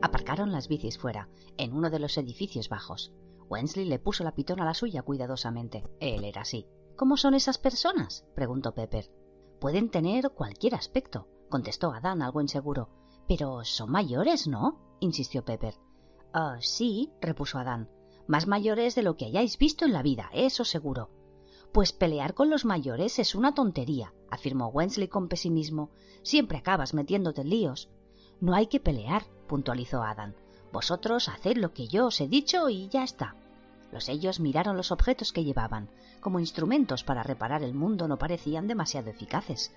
Aparcaron las bicis fuera, en uno de los edificios bajos. Wensley le puso la pitona a la suya cuidadosamente. Él era así. ¿Cómo son esas personas? preguntó Pepper. Pueden tener cualquier aspecto, contestó Adán algo inseguro. Pero son mayores, ¿no? insistió Pepper. Ah, sí, repuso Adán. Más mayores de lo que hayáis visto en la vida, eso seguro. Pues pelear con los mayores es una tontería, afirmó Wensley con pesimismo. Siempre acabas metiéndote en líos. No hay que pelear, puntualizó Adam. Vosotros haced lo que yo os he dicho y ya está. Los ellos miraron los objetos que llevaban. Como instrumentos para reparar el mundo no parecían demasiado eficaces.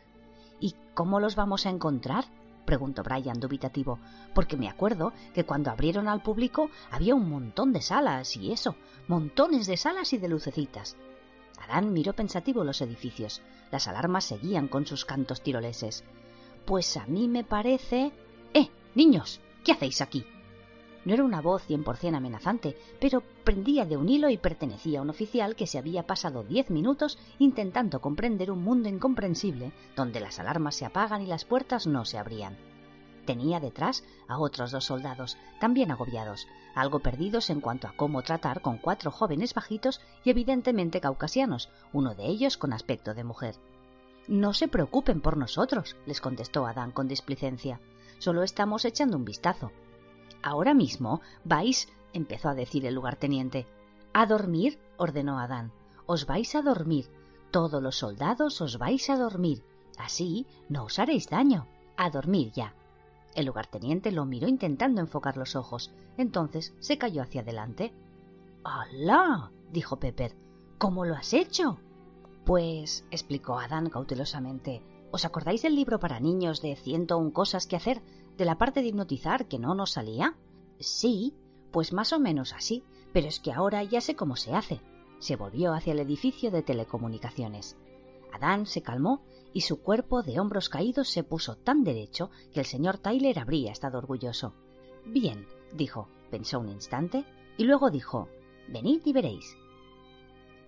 ¿Y cómo los vamos a encontrar? preguntó Brian dubitativo, porque me acuerdo que cuando abrieron al público había un montón de salas y eso, montones de salas y de lucecitas. Adán miró pensativo los edificios. Las alarmas seguían con sus cantos tiroleses. Pues a mí me parece. ¡Eh, niños! ¿Qué hacéis aquí? No era una voz cien por cien amenazante, pero prendía de un hilo y pertenecía a un oficial que se había pasado diez minutos intentando comprender un mundo incomprensible, donde las alarmas se apagan y las puertas no se abrían. Tenía detrás a otros dos soldados, también agobiados, algo perdidos en cuanto a cómo tratar con cuatro jóvenes bajitos y evidentemente caucasianos, uno de ellos con aspecto de mujer. No se preocupen por nosotros, les contestó Adán con displicencia. Solo estamos echando un vistazo. Ahora mismo vais, empezó a decir el lugarteniente. A dormir, ordenó Adán. Os vais a dormir. Todos los soldados os vais a dormir. Así no os haréis daño. A dormir ya. El lugarteniente lo miró intentando enfocar los ojos. Entonces se cayó hacia adelante. ¡Alá! dijo Pepper. ¿Cómo lo has hecho? Pues, explicó Adán cautelosamente. ¿Os acordáis del libro para niños de ciento un cosas que hacer? ¿De la parte de hipnotizar que no nos salía? Sí, pues más o menos así, pero es que ahora ya sé cómo se hace. Se volvió hacia el edificio de telecomunicaciones. Adán se calmó y su cuerpo de hombros caídos se puso tan derecho que el señor Tyler habría estado orgulloso. Bien, dijo, pensó un instante, y luego dijo Venid y veréis.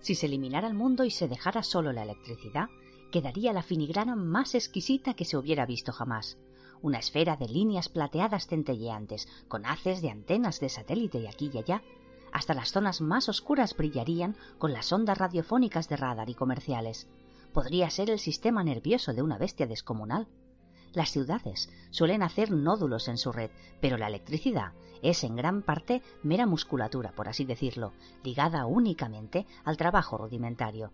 Si se eliminara el mundo y se dejara solo la electricidad, quedaría la filigrana más exquisita que se hubiera visto jamás. Una esfera de líneas plateadas centelleantes, con haces de antenas de satélite y aquí y allá. Hasta las zonas más oscuras brillarían con las ondas radiofónicas de radar y comerciales podría ser el sistema nervioso de una bestia descomunal. Las ciudades suelen hacer nódulos en su red, pero la electricidad es en gran parte mera musculatura, por así decirlo, ligada únicamente al trabajo rudimentario.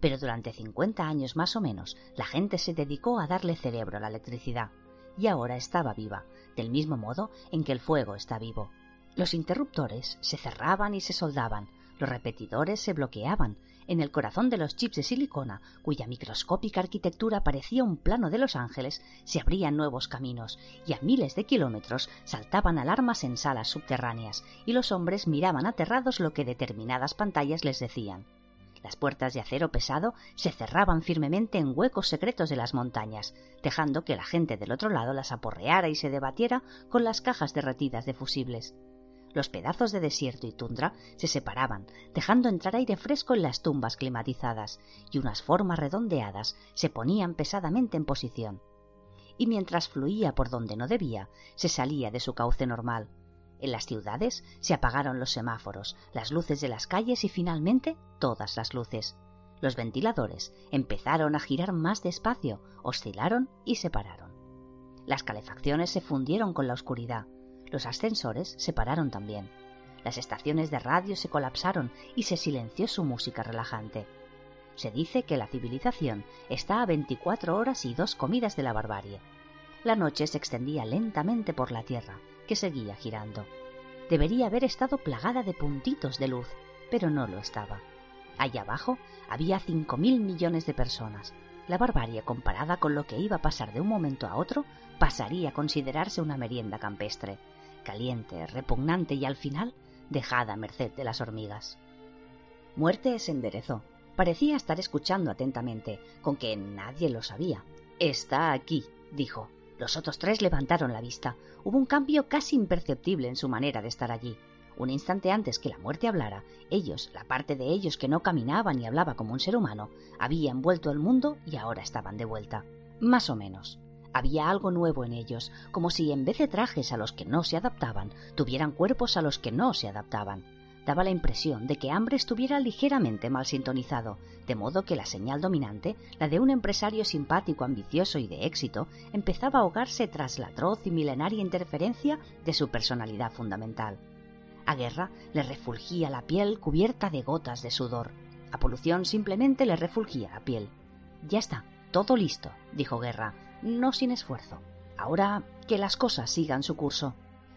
Pero durante 50 años más o menos, la gente se dedicó a darle cerebro a la electricidad, y ahora estaba viva, del mismo modo en que el fuego está vivo. Los interruptores se cerraban y se soldaban, los repetidores se bloqueaban en el corazón de los chips de silicona, cuya microscópica arquitectura parecía un plano de Los Ángeles, se abrían nuevos caminos, y a miles de kilómetros saltaban alarmas en salas subterráneas, y los hombres miraban aterrados lo que determinadas pantallas les decían. Las puertas de acero pesado se cerraban firmemente en huecos secretos de las montañas, dejando que la gente del otro lado las aporreara y se debatiera con las cajas derretidas de fusibles. Los pedazos de desierto y tundra se separaban, dejando entrar aire fresco en las tumbas climatizadas, y unas formas redondeadas se ponían pesadamente en posición. Y mientras fluía por donde no debía, se salía de su cauce normal. En las ciudades se apagaron los semáforos, las luces de las calles y finalmente todas las luces. Los ventiladores empezaron a girar más despacio, oscilaron y se pararon. Las calefacciones se fundieron con la oscuridad, los ascensores se pararon también. Las estaciones de radio se colapsaron y se silenció su música relajante. Se dice que la civilización está a 24 horas y dos comidas de la barbarie. La noche se extendía lentamente por la Tierra, que seguía girando. Debería haber estado plagada de puntitos de luz, pero no lo estaba. Allá abajo había cinco mil millones de personas. La barbarie, comparada con lo que iba a pasar de un momento a otro, pasaría a considerarse una merienda campestre, caliente, repugnante y al final dejada merced de las hormigas. Muerte se enderezó. Parecía estar escuchando atentamente, con que nadie lo sabía. Está aquí, dijo. Los otros tres levantaron la vista. Hubo un cambio casi imperceptible en su manera de estar allí. Un instante antes que la muerte hablara, ellos, la parte de ellos que no caminaba ni hablaba como un ser humano, habían vuelto al mundo y ahora estaban de vuelta. Más o menos. Había algo nuevo en ellos, como si en vez de trajes a los que no se adaptaban, tuvieran cuerpos a los que no se adaptaban. Daba la impresión de que Hambre estuviera ligeramente mal sintonizado, de modo que la señal dominante, la de un empresario simpático, ambicioso y de éxito, empezaba a ahogarse tras la atroz y milenaria interferencia de su personalidad fundamental. A Guerra le refulgía la piel cubierta de gotas de sudor. A Polución simplemente le refulgía la piel. Ya está, todo listo, dijo Guerra, no sin esfuerzo. Ahora que las cosas sigan su curso.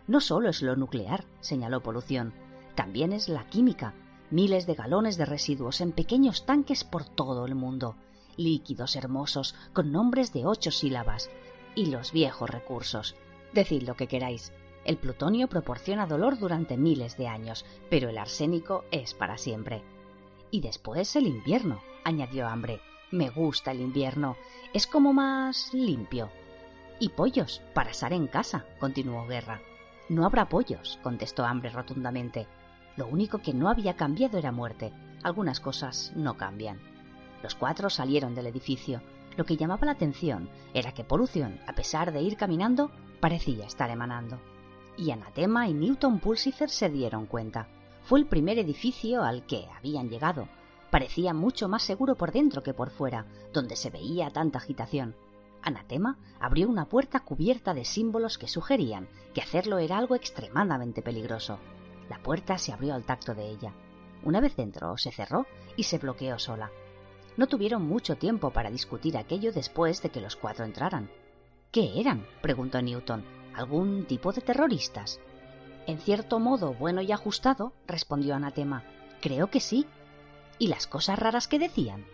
No solo es lo nuclear, señaló Polución, también es la química, miles de galones de residuos en pequeños tanques por todo el mundo, líquidos hermosos con nombres de ocho sílabas, y los viejos recursos. Decid lo que queráis, el plutonio proporciona dolor durante miles de años, pero el arsénico es para siempre. Y después el invierno, añadió Hambre. Me gusta el invierno. Es como más limpio. Y pollos, para asar en casa, continuó Guerra. No habrá pollos, contestó Hambre rotundamente. Lo único que no había cambiado era muerte. Algunas cosas no cambian. Los cuatro salieron del edificio. Lo que llamaba la atención era que Polución, a pesar de ir caminando, parecía estar emanando y Anatema y Newton Pulsifer se dieron cuenta. Fue el primer edificio al que habían llegado. Parecía mucho más seguro por dentro que por fuera, donde se veía tanta agitación. Anatema abrió una puerta cubierta de símbolos que sugerían que hacerlo era algo extremadamente peligroso. La puerta se abrió al tacto de ella. Una vez dentro, se cerró y se bloqueó sola. No tuvieron mucho tiempo para discutir aquello después de que los cuatro entraran. ¿Qué eran? preguntó Newton algún tipo de terroristas. En cierto modo bueno y ajustado, respondió Anatema. Creo que sí. ¿Y las cosas raras que decían?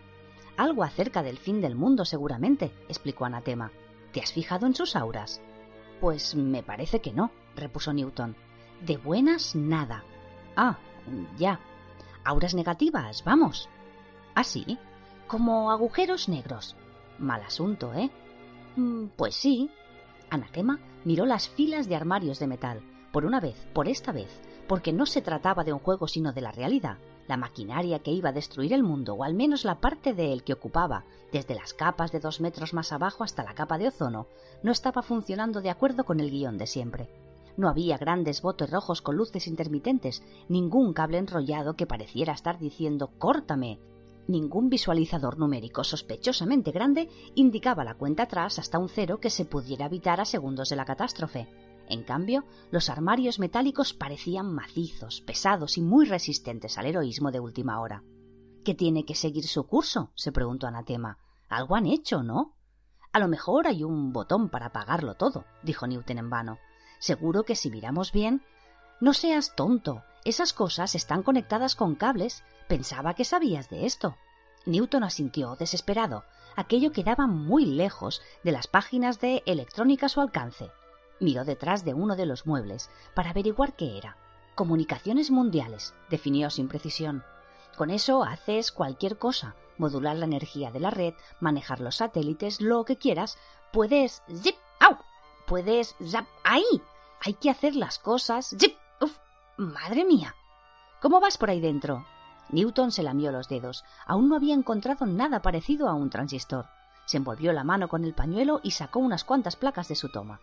Algo acerca del fin del mundo, seguramente, explicó Anatema. ¿Te has fijado en sus auras? Pues me parece que no, repuso Newton. De buenas, nada. Ah, ya. Auras negativas, vamos. ¿Ah, sí? Como agujeros negros. Mal asunto, ¿eh? Mm, pues sí. Anatema miró las filas de armarios de metal. Por una vez, por esta vez, porque no se trataba de un juego sino de la realidad, la maquinaria que iba a destruir el mundo, o al menos la parte de él que ocupaba, desde las capas de dos metros más abajo hasta la capa de ozono, no estaba funcionando de acuerdo con el guion de siempre. No había grandes botes rojos con luces intermitentes, ningún cable enrollado que pareciera estar diciendo córtame, Ningún visualizador numérico sospechosamente grande indicaba la cuenta atrás hasta un cero que se pudiera evitar a segundos de la catástrofe. En cambio, los armarios metálicos parecían macizos, pesados y muy resistentes al heroísmo de última hora. ¿Qué tiene que seguir su curso? se preguntó Anatema. Algo han hecho, ¿no? A lo mejor hay un botón para apagarlo todo, dijo Newton en vano. Seguro que si miramos bien. No seas tonto. Esas cosas están conectadas con cables. Pensaba que sabías de esto. Newton asintió, desesperado. Aquello quedaba muy lejos de las páginas de electrónica a su alcance. Miró detrás de uno de los muebles para averiguar qué era. Comunicaciones mundiales, definió sin precisión. Con eso haces cualquier cosa, modular la energía de la red, manejar los satélites, lo que quieras. Puedes... ¡Zip! ¡Au! Puedes... ¡Zap! ¡Ahí! Hay que hacer las cosas... ¡Zip! ¡Uf! ¡Madre mía! ¿Cómo vas por ahí dentro? Newton se lamió los dedos. Aún no había encontrado nada parecido a un transistor. Se envolvió la mano con el pañuelo y sacó unas cuantas placas de su toma.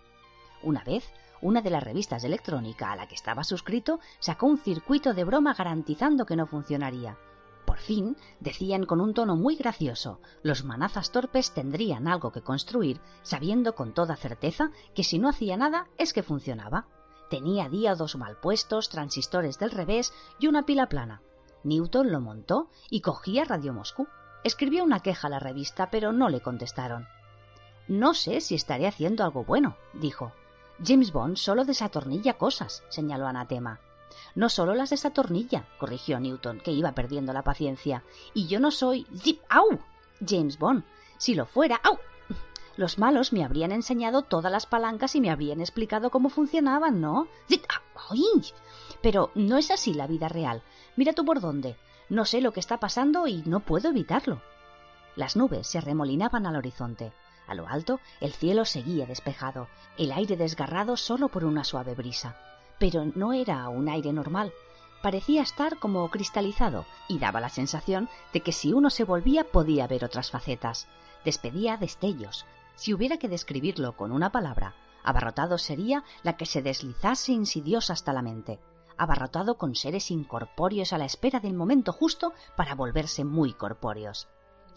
Una vez, una de las revistas de electrónica a la que estaba suscrito sacó un circuito de broma garantizando que no funcionaría. Por fin, decían con un tono muy gracioso, los manazas torpes tendrían algo que construir, sabiendo con toda certeza que si no hacía nada es que funcionaba. Tenía díodos mal puestos, transistores del revés y una pila plana. Newton lo montó y cogía Radio Moscú. Escribió una queja a la revista, pero no le contestaron. No sé si estaré haciendo algo bueno, dijo. James Bond solo desatornilla cosas, señaló Anatema. No solo las desatornilla, corrigió Newton, que iba perdiendo la paciencia. Y yo no soy. ¡Zip! ¡Au! James Bond. Si lo fuera. ¡Au! Los malos me habrían enseñado todas las palancas y me habrían explicado cómo funcionaban, ¿no? ¡Ay! Pero no es así la vida real. Mira tú por dónde. No sé lo que está pasando y no puedo evitarlo. Las nubes se arremolinaban al horizonte. A lo alto, el cielo seguía despejado, el aire desgarrado solo por una suave brisa. Pero no era un aire normal. Parecía estar como cristalizado y daba la sensación de que si uno se volvía podía ver otras facetas. Despedía destellos, si hubiera que describirlo con una palabra, abarrotado sería la que se deslizase insidiosa hasta la mente, abarrotado con seres incorpóreos a la espera del momento justo para volverse muy corpóreos.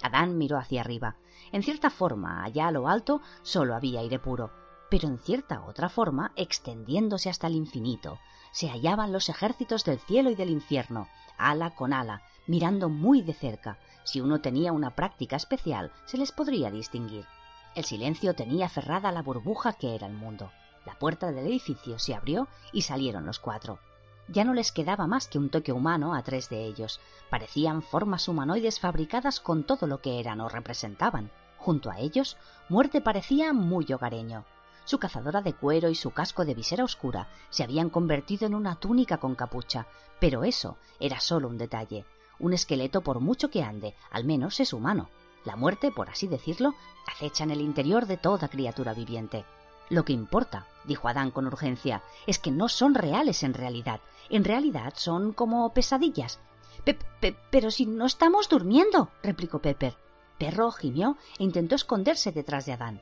Adán miró hacia arriba. En cierta forma, allá a lo alto, solo había aire puro, pero en cierta otra forma, extendiéndose hasta el infinito, se hallaban los ejércitos del cielo y del infierno, ala con ala, mirando muy de cerca. Si uno tenía una práctica especial, se les podría distinguir. El silencio tenía cerrada la burbuja que era el mundo. La puerta del edificio se abrió y salieron los cuatro. Ya no les quedaba más que un toque humano a tres de ellos. Parecían formas humanoides fabricadas con todo lo que eran o representaban. Junto a ellos, Muerte parecía muy hogareño. Su cazadora de cuero y su casco de visera oscura se habían convertido en una túnica con capucha, pero eso era solo un detalle. Un esqueleto, por mucho que ande, al menos es humano. La muerte, por así decirlo, acecha en el interior de toda criatura viviente. Lo que importa, dijo Adán con urgencia, es que no son reales en realidad. En realidad son como pesadillas. pero si no estamos durmiendo, replicó Pepper. Perro gimió e intentó esconderse detrás de Adán.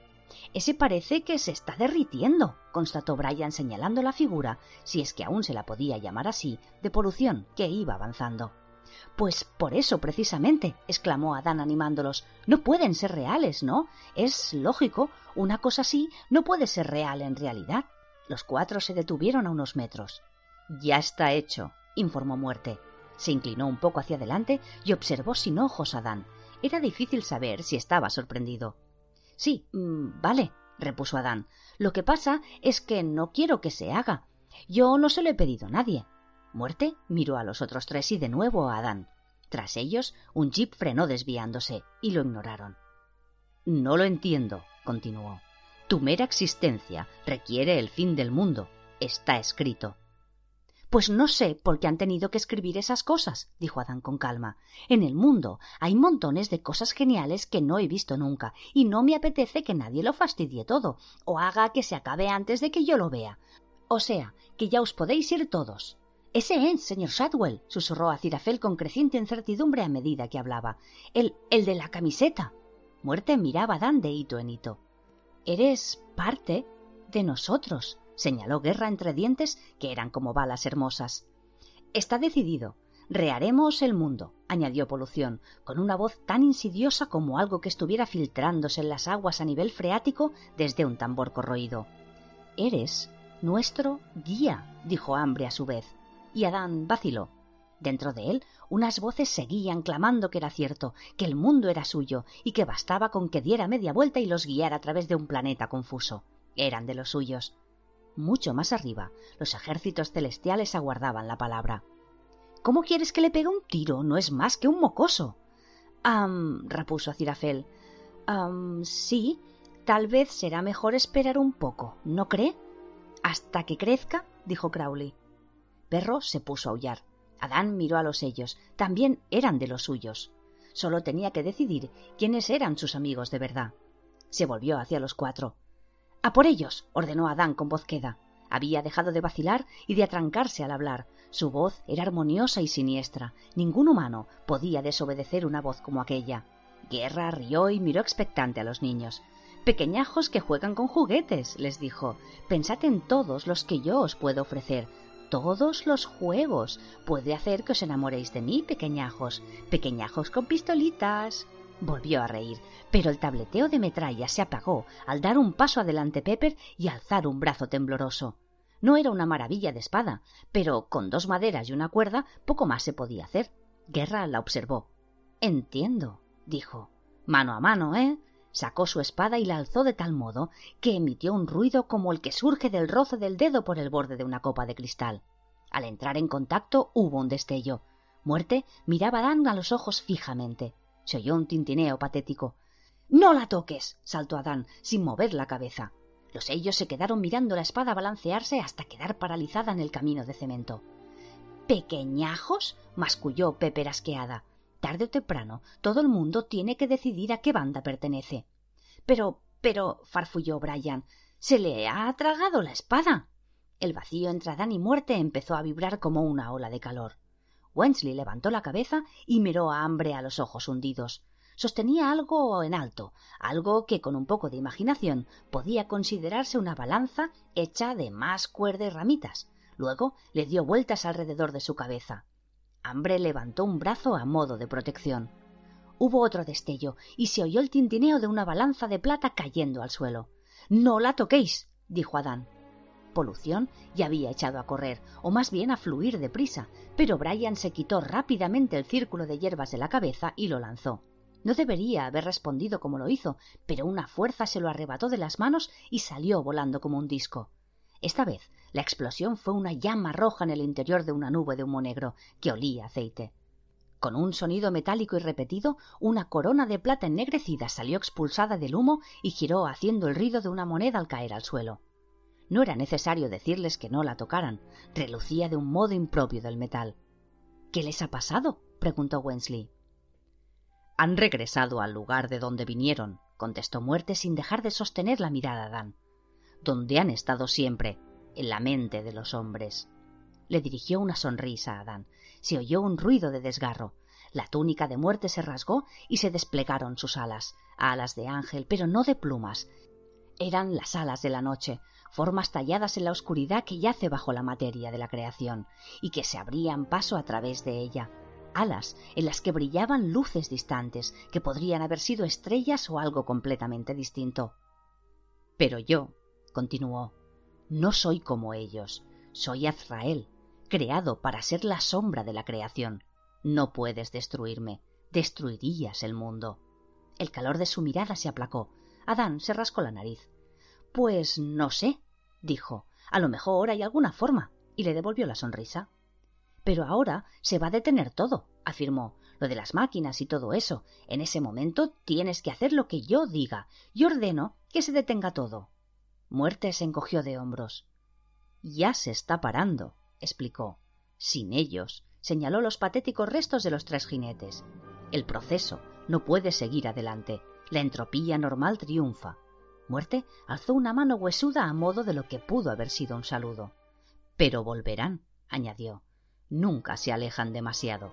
Ese parece que se está derritiendo, constató Brian señalando la figura, si es que aún se la podía llamar así, de polución que iba avanzando. Pues por eso, precisamente, exclamó Adán animándolos. No pueden ser reales, ¿no? Es lógico. Una cosa así no puede ser real en realidad. Los cuatro se detuvieron a unos metros. Ya está hecho, informó Muerte. Se inclinó un poco hacia adelante y observó sin ojos a Adán. Era difícil saber si estaba sorprendido. Sí, mm, vale, repuso Adán. Lo que pasa es que no quiero que se haga. Yo no se lo he pedido a nadie. Muerte miró a los otros tres y de nuevo a Adán. Tras ellos, un jeep frenó desviándose y lo ignoraron. No lo entiendo, continuó. Tu mera existencia requiere el fin del mundo. Está escrito. Pues no sé por qué han tenido que escribir esas cosas, dijo Adán con calma. En el mundo hay montones de cosas geniales que no he visto nunca, y no me apetece que nadie lo fastidie todo, o haga que se acabe antes de que yo lo vea. O sea, que ya os podéis ir todos. Ese es, señor Shadwell, susurró a Cirafel con creciente incertidumbre a medida que hablaba. El, el de la camiseta. Muerte miraba a Dan de hito en hito. Eres parte de nosotros, señaló Guerra entre dientes que eran como balas hermosas. Está decidido. Reharemos el mundo, añadió Polución, con una voz tan insidiosa como algo que estuviera filtrándose en las aguas a nivel freático desde un tambor corroído. Eres nuestro guía, dijo Hambre a su vez y Adán vaciló. Dentro de él unas voces seguían clamando que era cierto, que el mundo era suyo y que bastaba con que diera media vuelta y los guiara a través de un planeta confuso. Eran de los suyos. Mucho más arriba, los ejércitos celestiales aguardaban la palabra. ¿Cómo quieres que le pegue un tiro? No es más que un mocoso. Am, repuso Cirafel. Am, sí, tal vez será mejor esperar un poco, ¿no cree? Hasta que crezca, dijo Crowley perro se puso a aullar. Adán miró a los sellos. También eran de los suyos. Solo tenía que decidir quiénes eran sus amigos de verdad. Se volvió hacia los cuatro. A por ellos. ordenó Adán con voz queda. Había dejado de vacilar y de atrancarse al hablar. Su voz era armoniosa y siniestra. Ningún humano podía desobedecer una voz como aquella. Guerra rió y miró expectante a los niños. Pequeñajos que juegan con juguetes, les dijo. Pensad en todos los que yo os puedo ofrecer todos los juegos. Puede hacer que os enamoréis de mí, pequeñajos. Pequeñajos con pistolitas. Volvió a reír, pero el tableteo de metralla se apagó al dar un paso adelante Pepper y alzar un brazo tembloroso. No era una maravilla de espada, pero con dos maderas y una cuerda poco más se podía hacer. Guerra la observó. Entiendo, dijo. Mano a mano, ¿eh? Sacó su espada y la alzó de tal modo que emitió un ruido como el que surge del roce del dedo por el borde de una copa de cristal. Al entrar en contacto hubo un destello. Muerte miraba a Dan a los ojos fijamente. Se oyó un tintineo patético. No la toques. saltó Adán, sin mover la cabeza. Los ellos se quedaron mirando la espada balancearse hasta quedar paralizada en el camino de cemento. ¿Pequeñajos? masculló Pepe asqueada. Tarde o temprano, todo el mundo tiene que decidir a qué banda pertenece. Pero, pero, farfulló Brian, se le ha tragado la espada. El vacío entre Adán y muerte empezó a vibrar como una ola de calor. Wensley levantó la cabeza y miró a Hambre a los ojos hundidos. Sostenía algo en alto, algo que con un poco de imaginación podía considerarse una balanza hecha de más cuerda y ramitas. Luego le dio vueltas alrededor de su cabeza. Hambre levantó un brazo a modo de protección. Hubo otro destello y se oyó el tintineo de una balanza de plata cayendo al suelo. No la toquéis, dijo Adán. Polución ya había echado a correr, o más bien a fluir deprisa, pero Brian se quitó rápidamente el círculo de hierbas de la cabeza y lo lanzó. No debería haber respondido como lo hizo, pero una fuerza se lo arrebató de las manos y salió volando como un disco. Esta vez la explosión fue una llama roja en el interior de una nube de humo negro que olía aceite. Con un sonido metálico y repetido, una corona de plata ennegrecida salió expulsada del humo y giró haciendo el ruido de una moneda al caer al suelo. No era necesario decirles que no la tocaran. Relucía de un modo impropio del metal. ¿Qué les ha pasado? preguntó Wensley. Han regresado al lugar de donde vinieron, contestó Muerte sin dejar de sostener la mirada a Dan. Donde han estado siempre, en la mente de los hombres. Le dirigió una sonrisa a Adán. Se oyó un ruido de desgarro. La túnica de muerte se rasgó y se desplegaron sus alas, alas de ángel, pero no de plumas. Eran las alas de la noche, formas talladas en la oscuridad que yace bajo la materia de la creación, y que se abrían paso a través de ella, alas en las que brillaban luces distantes, que podrían haber sido estrellas o algo completamente distinto. Pero yo, continuó, no soy como ellos, soy Azrael, creado para ser la sombra de la creación. No puedes destruirme, destruirías el mundo. El calor de su mirada se aplacó. Adán se rascó la nariz. Pues no sé, dijo. A lo mejor hay alguna forma. y le devolvió la sonrisa. Pero ahora se va a detener todo, afirmó. Lo de las máquinas y todo eso. En ese momento tienes que hacer lo que yo diga. y ordeno que se detenga todo. Muerte se encogió de hombros. Ya se está parando, explicó. Sin ellos, señaló los patéticos restos de los tres jinetes. El proceso no puede seguir adelante. La entropía normal triunfa. Muerte alzó una mano huesuda a modo de lo que pudo haber sido un saludo. Pero volverán, añadió. Nunca se alejan demasiado.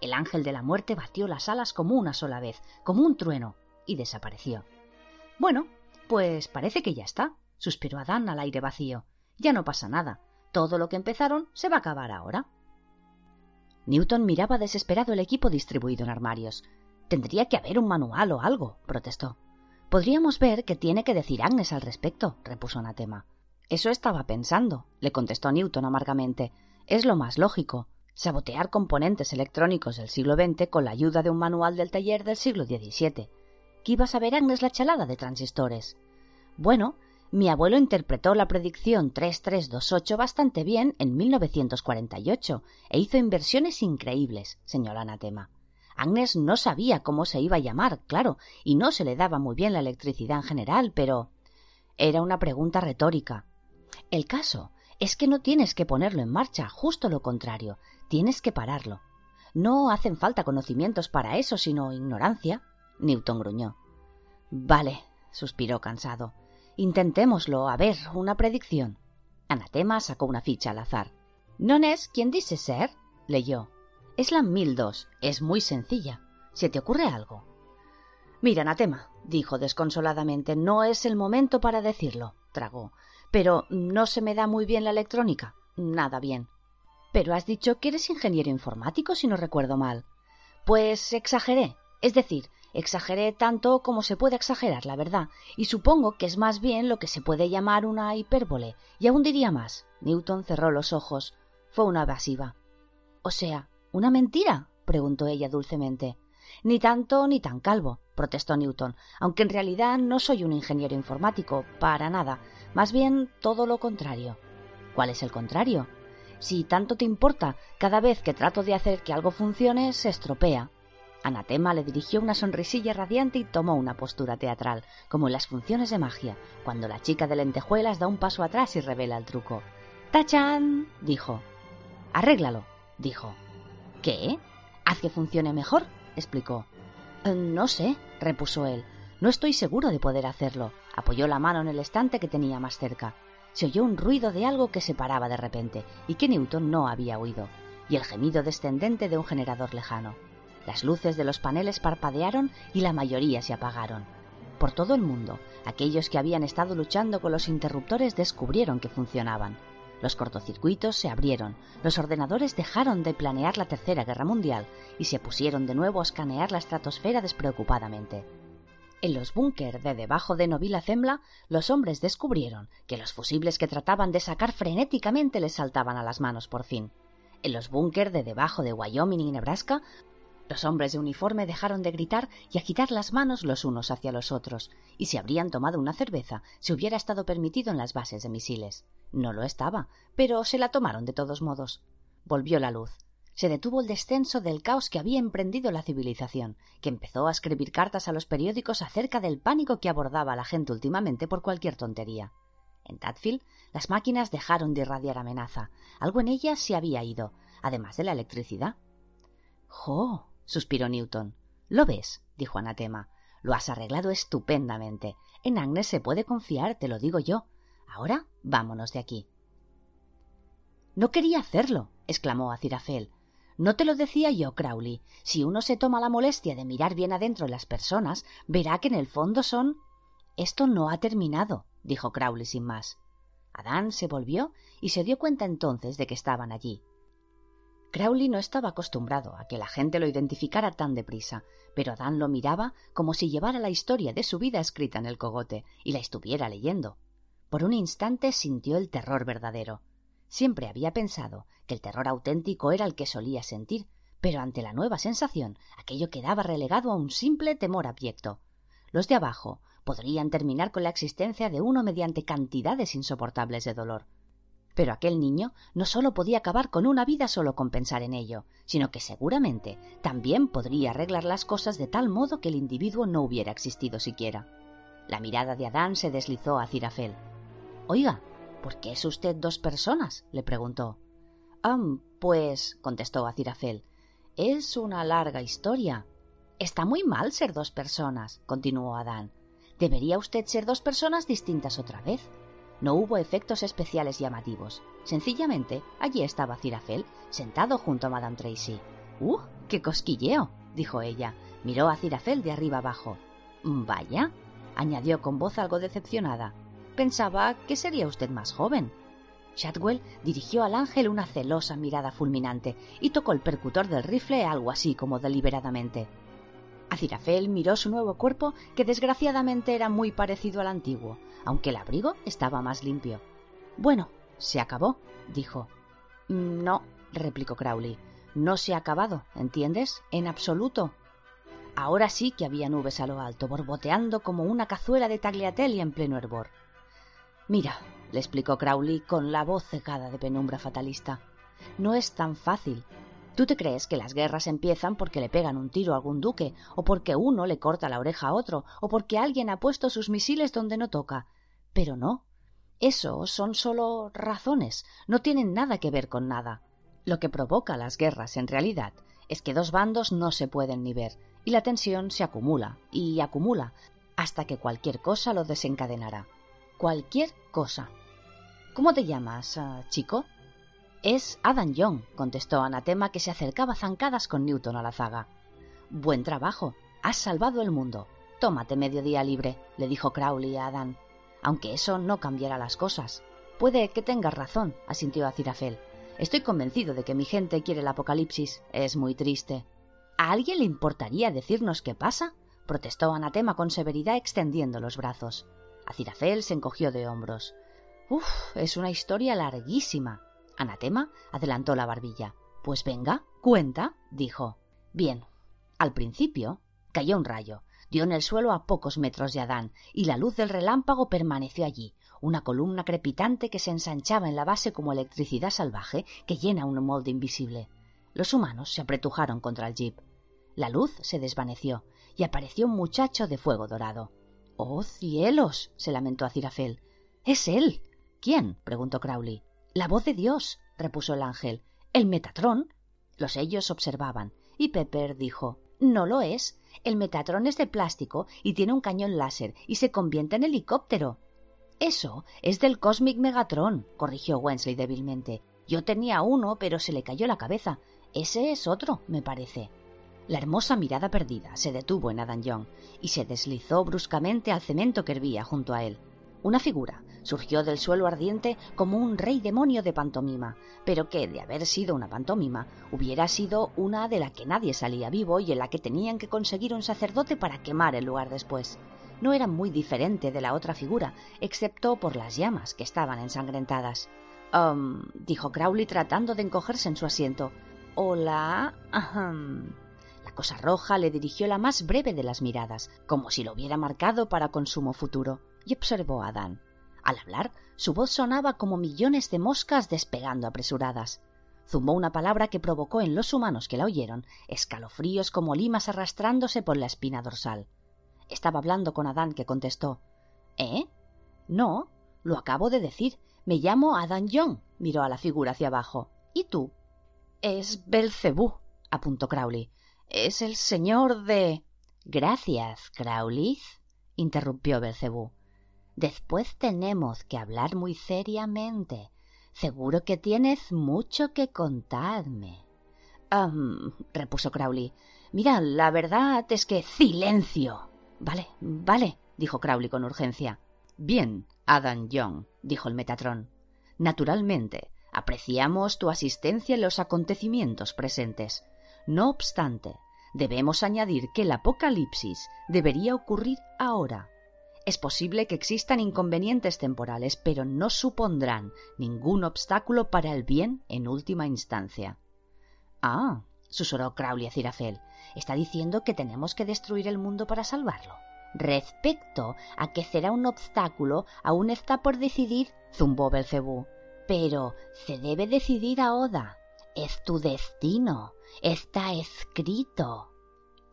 El ángel de la muerte batió las alas como una sola vez, como un trueno, y desapareció. Bueno, pues parece que ya está, suspiró Adán al aire vacío. Ya no pasa nada. Todo lo que empezaron se va a acabar ahora. Newton miraba desesperado el equipo distribuido en armarios. Tendría que haber un manual o algo, protestó. Podríamos ver qué tiene que decir Agnes al respecto, repuso Anatema. Eso estaba pensando, le contestó Newton amargamente. Es lo más lógico. Sabotear componentes electrónicos del siglo XX con la ayuda de un manual del taller del siglo XVII. ¿Qué iba a saber Agnes la chalada de transistores? Bueno, mi abuelo interpretó la predicción 3328 bastante bien en 1948 e hizo inversiones increíbles, señor Anatema. Agnes no sabía cómo se iba a llamar, claro, y no se le daba muy bien la electricidad en general, pero era una pregunta retórica. El caso es que no tienes que ponerlo en marcha, justo lo contrario, tienes que pararlo. No hacen falta conocimientos para eso, sino ignorancia. Newton gruñó. Vale, suspiró cansado. Intentémoslo. A ver, una predicción. Anatema sacó una ficha al azar. ¿No es quien dice ser? leyó. Es la dos. Es muy sencilla. ¿Se te ocurre algo? Mira, Anatema, dijo desconsoladamente, no es el momento para decirlo. Tragó. Pero no se me da muy bien la electrónica. Nada bien. Pero has dicho que eres ingeniero informático, si no recuerdo mal. Pues exageré. Es decir, exageré tanto como se puede exagerar, la verdad, y supongo que es más bien lo que se puede llamar una hipérbole, y aún diría más. Newton cerró los ojos. Fue una evasiva. O sea, ¿Una mentira? preguntó ella dulcemente. Ni tanto ni tan calvo, protestó Newton, aunque en realidad no soy un ingeniero informático, para nada, más bien todo lo contrario. ¿Cuál es el contrario? Si tanto te importa, cada vez que trato de hacer que algo funcione, se estropea. Anatema le dirigió una sonrisilla radiante y tomó una postura teatral, como en las funciones de magia, cuando la chica de lentejuelas da un paso atrás y revela el truco. ¡Tachan! dijo. Arréglalo, dijo. ¿Qué? Haz que funcione mejor, explicó. Eh, no sé, repuso él. No estoy seguro de poder hacerlo. Apoyó la mano en el estante que tenía más cerca. Se oyó un ruido de algo que se paraba de repente y que Newton no había oído, y el gemido descendente de un generador lejano. Las luces de los paneles parpadearon y la mayoría se apagaron. Por todo el mundo, aquellos que habían estado luchando con los interruptores descubrieron que funcionaban. Los cortocircuitos se abrieron, los ordenadores dejaron de planear la Tercera Guerra Mundial y se pusieron de nuevo a escanear la estratosfera despreocupadamente. En los búnker de debajo de Novila Zembla, los hombres descubrieron que los fusibles que trataban de sacar frenéticamente les saltaban a las manos por fin. En los búnker de debajo de Wyoming y Nebraska, los hombres de uniforme dejaron de gritar y agitar las manos los unos hacia los otros, y si habrían tomado una cerveza, se hubiera estado permitido en las bases de misiles. No lo estaba, pero se la tomaron de todos modos. Volvió la luz. Se detuvo el descenso del caos que había emprendido la civilización, que empezó a escribir cartas a los periódicos acerca del pánico que abordaba a la gente últimamente por cualquier tontería. En Tadfield, las máquinas dejaron de irradiar amenaza. Algo en ellas se había ido, además de la electricidad. ¡Jo! Suspiró Newton. ¿Lo ves? dijo Anatema. Lo has arreglado estupendamente. En Agnes se puede confiar, te lo digo yo. Ahora vámonos de aquí. No quería hacerlo, exclamó Acirafel. No te lo decía yo, Crowley. Si uno se toma la molestia de mirar bien adentro de las personas, verá que en el fondo son. Esto no ha terminado, dijo Crowley sin más. Adán se volvió y se dio cuenta entonces de que estaban allí. Crowley no estaba acostumbrado a que la gente lo identificara tan deprisa, pero Adán lo miraba como si llevara la historia de su vida escrita en el cogote y la estuviera leyendo. Por un instante sintió el terror verdadero. Siempre había pensado que el terror auténtico era el que solía sentir, pero ante la nueva sensación aquello quedaba relegado a un simple temor abyecto. Los de abajo podrían terminar con la existencia de uno mediante cantidades insoportables de dolor. Pero aquel niño no sólo podía acabar con una vida solo con pensar en ello, sino que seguramente también podría arreglar las cosas de tal modo que el individuo no hubiera existido siquiera. La mirada de Adán se deslizó a Cirafel. Oiga, ¿por qué es usted dos personas? le preguntó. Ah, pues, contestó Acirafel, es una larga historia. Está muy mal ser dos personas, continuó Adán. Debería usted ser dos personas distintas otra vez. No hubo efectos especiales llamativos. Sencillamente, allí estaba Cirafel, sentado junto a Madame Tracy. ¡Uh! ¡Qué cosquilleo! dijo ella. Miró a Cirafel de arriba abajo. Vaya, añadió con voz algo decepcionada. Pensaba que sería usted más joven. Shadwell dirigió al ángel una celosa mirada fulminante y tocó el percutor del rifle algo así como deliberadamente. Acirafel miró su nuevo cuerpo, que desgraciadamente era muy parecido al antiguo, aunque el abrigo estaba más limpio. Bueno, se acabó, dijo. No, replicó Crowley. No se ha acabado, ¿entiendes? En absoluto. Ahora sí que había nubes a lo alto, borboteando como una cazuela de tagliatelli en pleno hervor. Mira, le explicó Crowley con la voz cegada de penumbra fatalista. No es tan fácil. ¿Tú te crees que las guerras empiezan porque le pegan un tiro a algún duque, o porque uno le corta la oreja a otro, o porque alguien ha puesto sus misiles donde no toca? Pero no. Eso son solo razones, no tienen nada que ver con nada. Lo que provoca las guerras, en realidad, es que dos bandos no se pueden ni ver, y la tensión se acumula y acumula, hasta que cualquier cosa lo desencadenará. Cualquier cosa. ¿Cómo te llamas, ah, chico? Es Adam Young, contestó Anatema, que se acercaba zancadas con Newton a la zaga. Buen trabajo. Has salvado el mundo. Tómate medio día libre, le dijo Crowley a Adán. Aunque eso no cambiará las cosas. Puede que tengas razón, asintió Acirafel. Estoy convencido de que mi gente quiere el apocalipsis. Es muy triste. ¿A alguien le importaría decirnos qué pasa? protestó Anatema con severidad extendiendo los brazos. Acirafel se encogió de hombros. Uf, es una historia larguísima. Anatema adelantó la barbilla. Pues venga, cuenta, dijo. Bien. Al principio cayó un rayo, dio en el suelo a pocos metros de Adán, y la luz del relámpago permaneció allí, una columna crepitante que se ensanchaba en la base como electricidad salvaje que llena un molde invisible. Los humanos se apretujaron contra el jeep. La luz se desvaneció y apareció un muchacho de fuego dorado. ¡Oh, cielos! se lamentó Azirafel. ¡Es él! ¿Quién? preguntó Crowley. La voz de Dios, repuso el ángel. El Metatrón. Los ellos observaban, y Pepper dijo No lo es. El Metatrón es de plástico y tiene un cañón láser y se convierte en helicóptero. Eso es del Cosmic Megatron, corrigió Wensley débilmente. Yo tenía uno, pero se le cayó la cabeza. Ese es otro, me parece. La hermosa mirada perdida se detuvo en Adam Young y se deslizó bruscamente al cemento que hervía junto a él. Una figura surgió del suelo ardiente como un rey demonio de pantomima, pero que, de haber sido una pantomima, hubiera sido una de la que nadie salía vivo y en la que tenían que conseguir un sacerdote para quemar el lugar después. No era muy diferente de la otra figura, excepto por las llamas que estaban ensangrentadas. Um, dijo Crowley tratando de encogerse en su asiento. Hola. La cosa roja le dirigió la más breve de las miradas, como si lo hubiera marcado para consumo futuro, y observó a Dan. Al hablar, su voz sonaba como millones de moscas despegando apresuradas. Zumbó una palabra que provocó en los humanos que la oyeron escalofríos como limas arrastrándose por la espina dorsal. Estaba hablando con Adán, que contestó ¿Eh? No, lo acabo de decir. Me llamo Adán Young. Miró a la figura hacia abajo. ¿Y tú? Es Belcebú, apuntó Crowley. Es el señor de. Gracias, Crowley, interrumpió Belcebú. Después tenemos que hablar muy seriamente. Seguro que tienes mucho que contarme. repuso Crowley. Mira, la verdad es que. ¡Silencio! Vale, vale, dijo Crowley con urgencia. Bien, Adam Young, dijo el Metatrón. Naturalmente, apreciamos tu asistencia en los acontecimientos presentes. No obstante, debemos añadir que el apocalipsis debería ocurrir ahora. Es posible que existan inconvenientes temporales, pero no supondrán ningún obstáculo para el bien en última instancia. Ah, susurró Crowley a Cirafel. Está diciendo que tenemos que destruir el mundo para salvarlo. Respecto a que será un obstáculo, aún está por decidir, zumbó Belcebú. Pero se debe decidir ahora. Es tu destino. Está escrito.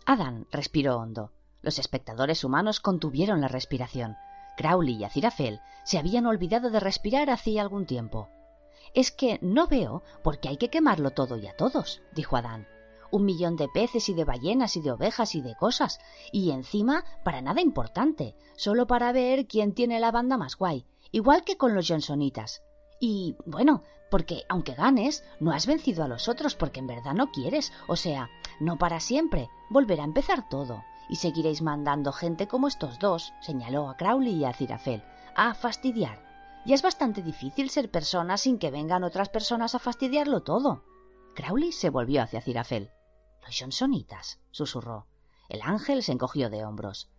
Adán respiró hondo. Los espectadores humanos contuvieron la respiración. Crowley y Azirafel se habían olvidado de respirar hacía algún tiempo. Es que no veo por qué hay que quemarlo todo y a todos, dijo Adán un millón de peces y de ballenas y de ovejas y de cosas, y encima para nada importante, solo para ver quién tiene la banda más guay, igual que con los Johnsonitas. Y bueno, porque aunque ganes, no has vencido a los otros porque en verdad no quieres, o sea, no para siempre, volverá a empezar todo, y seguiréis mandando gente como estos dos, señaló a Crowley y a Cirafel, a fastidiar. Y es bastante difícil ser persona sin que vengan otras personas a fastidiarlo todo. Crowley se volvió hacia Cirafel. Los Johnsonitas, susurró. El ángel se encogió de hombros.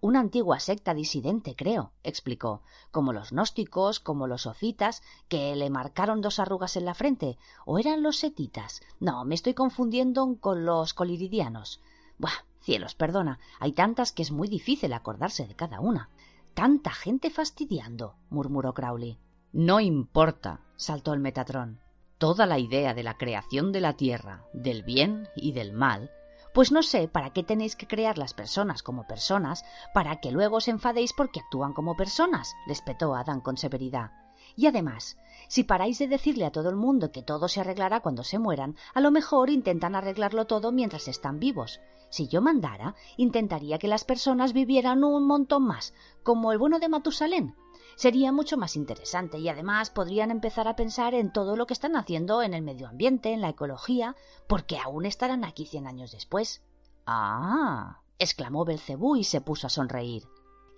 Una antigua secta disidente, creo, explicó, como los gnósticos, como los ofitas, que le marcaron dos arrugas en la frente, o eran los setitas. No, me estoy confundiendo con los coliridianos. Buah, cielos, perdona, hay tantas que es muy difícil acordarse de cada una. Tanta gente fastidiando, murmuró Crowley. No importa, saltó el Metatrón toda la idea de la creación de la tierra, del bien y del mal, pues no sé para qué tenéis que crear las personas como personas para que luego os enfadéis porque actúan como personas, les petó Adán con severidad. Y además, si paráis de decirle a todo el mundo que todo se arreglará cuando se mueran, a lo mejor intentan arreglarlo todo mientras están vivos. Si yo mandara, intentaría que las personas vivieran un montón más, como el bueno de Matusalén, sería mucho más interesante y además podrían empezar a pensar en todo lo que están haciendo en el medio ambiente, en la ecología, porque aún estarán aquí cien años después. Ah, exclamó Belcebú y se puso a sonreír.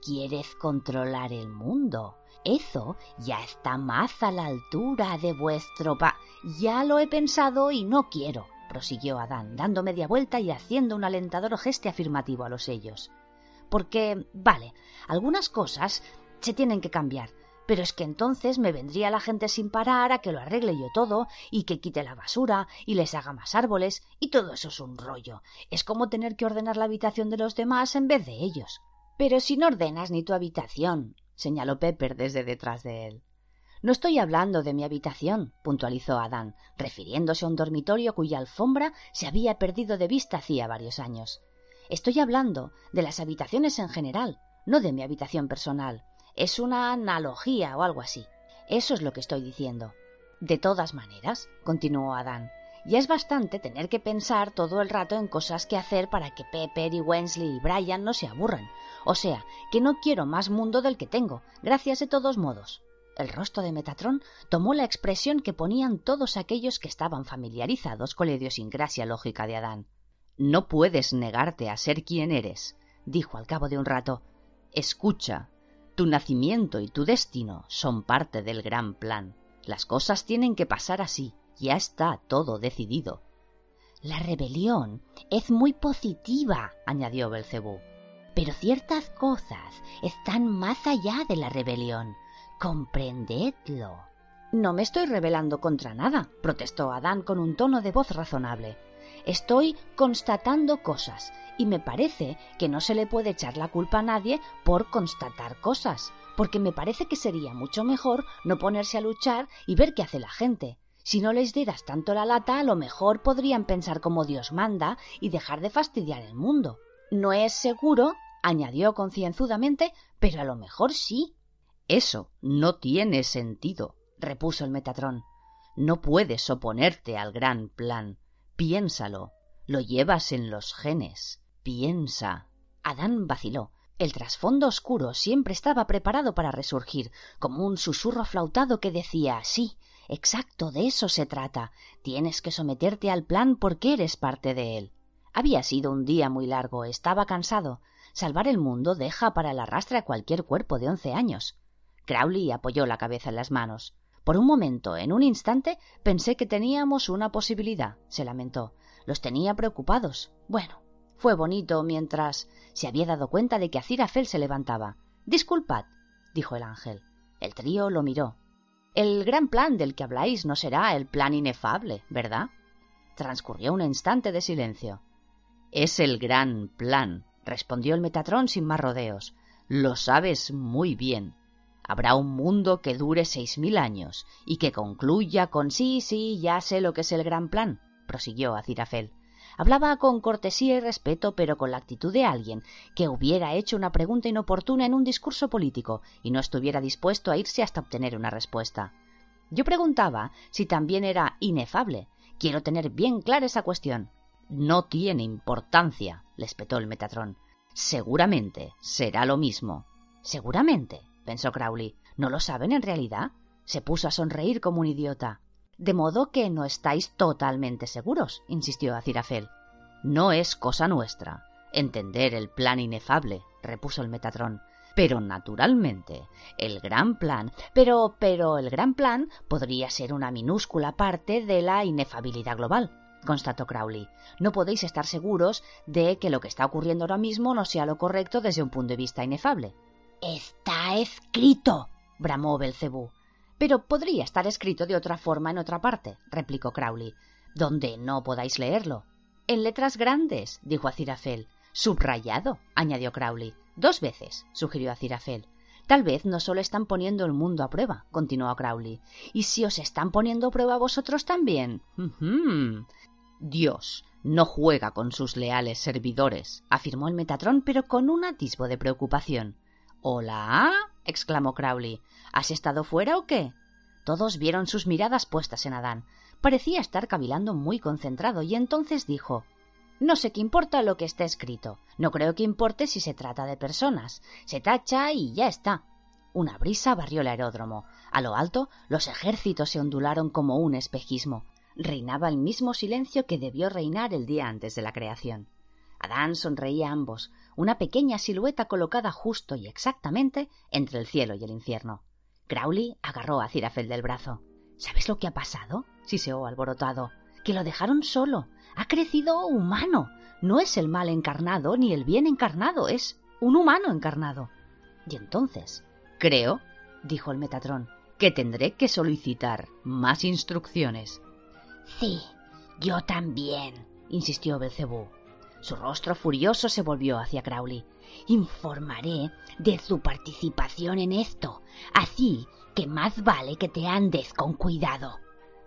¿Quieres controlar el mundo? Eso ya está más a la altura de vuestro pa. Ya lo he pensado y no quiero, prosiguió Adán, dando media vuelta y haciendo un alentador gesto afirmativo a los sellos. Porque, vale, algunas cosas se tienen que cambiar. Pero es que entonces me vendría la gente sin parar a que lo arregle yo todo y que quite la basura y les haga más árboles y todo eso es un rollo. Es como tener que ordenar la habitación de los demás en vez de ellos. Pero si no ordenas ni tu habitación, señaló Pepper desde detrás de él. No estoy hablando de mi habitación, puntualizó Adán, refiriéndose a un dormitorio cuya alfombra se había perdido de vista hacía varios años. Estoy hablando de las habitaciones en general, no de mi habitación personal. Es una analogía o algo así. Eso es lo que estoy diciendo. De todas maneras, continuó Adán, ya es bastante tener que pensar todo el rato en cosas que hacer para que Pepper y Wensley y Brian no se aburran. O sea, que no quiero más mundo del que tengo, gracias de todos modos. El rostro de Metatron tomó la expresión que ponían todos aquellos que estaban familiarizados con la idiosincrasia lógica de Adán. No puedes negarte a ser quien eres, dijo al cabo de un rato. Escucha, tu nacimiento y tu destino son parte del gran plan. Las cosas tienen que pasar así. Ya está todo decidido. La rebelión es muy positiva, añadió Belcebú. Pero ciertas cosas están más allá de la rebelión. Comprendedlo. No me estoy rebelando contra nada, protestó Adán con un tono de voz razonable. Estoy constatando cosas, y me parece que no se le puede echar la culpa a nadie por constatar cosas, porque me parece que sería mucho mejor no ponerse a luchar y ver qué hace la gente. Si no les dieras tanto la lata, a lo mejor podrían pensar como Dios manda y dejar de fastidiar el mundo. No es seguro, añadió concienzudamente, pero a lo mejor sí. Eso no tiene sentido, repuso el Metatrón. No puedes oponerte al gran plan. Piénsalo. Lo llevas en los genes. Piensa. Adán vaciló. El trasfondo oscuro siempre estaba preparado para resurgir, como un susurro flautado que decía sí, exacto, de eso se trata. Tienes que someterte al plan porque eres parte de él. Había sido un día muy largo, estaba cansado. Salvar el mundo deja para el arrastre a cualquier cuerpo de once años. Crowley apoyó la cabeza en las manos. Por un momento, en un instante, pensé que teníamos una posibilidad, se lamentó. Los tenía preocupados. Bueno, fue bonito mientras se había dado cuenta de que Azirafel se levantaba. Disculpad, dijo el ángel. El trío lo miró. El gran plan del que habláis no será el plan inefable, ¿verdad? Transcurrió un instante de silencio. Es el gran plan, respondió el Metatrón sin más rodeos. Lo sabes muy bien. Habrá un mundo que dure seis mil años y que concluya con sí, sí, ya sé lo que es el gran plan, prosiguió Azirafel. Hablaba con cortesía y respeto, pero con la actitud de alguien que hubiera hecho una pregunta inoportuna en un discurso político y no estuviera dispuesto a irse hasta obtener una respuesta. Yo preguntaba si también era inefable. Quiero tener bien clara esa cuestión. No tiene importancia, le espetó el Metatrón. Seguramente será lo mismo. Seguramente pensó Crowley. ¿No lo saben en realidad? Se puso a sonreír como un idiota. De modo que no estáis totalmente seguros, insistió Azirafel. No es cosa nuestra entender el plan inefable, repuso el Metatrón. Pero naturalmente, el gran plan. Pero, pero el gran plan podría ser una minúscula parte de la inefabilidad global, constató Crowley. No podéis estar seguros de que lo que está ocurriendo ahora mismo no sea lo correcto desde un punto de vista inefable. Está escrito, bramó Belcebú. Pero podría estar escrito de otra forma en otra parte, replicó Crowley, donde no podáis leerlo. En letras grandes, dijo Azirafel. Subrayado, añadió Crowley. Dos veces, sugirió Azirafel. Tal vez no solo están poniendo el mundo a prueba, continuó Crowley. ¿Y si os están poniendo a prueba vosotros también? Dios no juega con sus leales servidores, afirmó el Metatrón, pero con un atisbo de preocupación. Hola. Exclamó Crowley. ¿Has estado fuera o qué? Todos vieron sus miradas puestas en Adán. Parecía estar cavilando muy concentrado y entonces dijo No sé qué importa lo que esté escrito. No creo que importe si se trata de personas. Se tacha y ya está. Una brisa barrió el aeródromo. A lo alto, los ejércitos se ondularon como un espejismo. Reinaba el mismo silencio que debió reinar el día antes de la creación. Adán sonreía a ambos, una pequeña silueta colocada justo y exactamente entre el cielo y el infierno. Crowley agarró a Cirafel del brazo. ¿Sabes lo que ha pasado? siseó alborotado. Que lo dejaron solo. Ha crecido humano. No es el mal encarnado ni el bien encarnado, es un humano encarnado. Y entonces, creo, dijo el Metatrón, que tendré que solicitar más instrucciones. Sí, yo también, insistió Belcebú. Su rostro furioso se volvió hacia Crowley. Informaré de su participación en esto. Así que más vale que te andes con cuidado.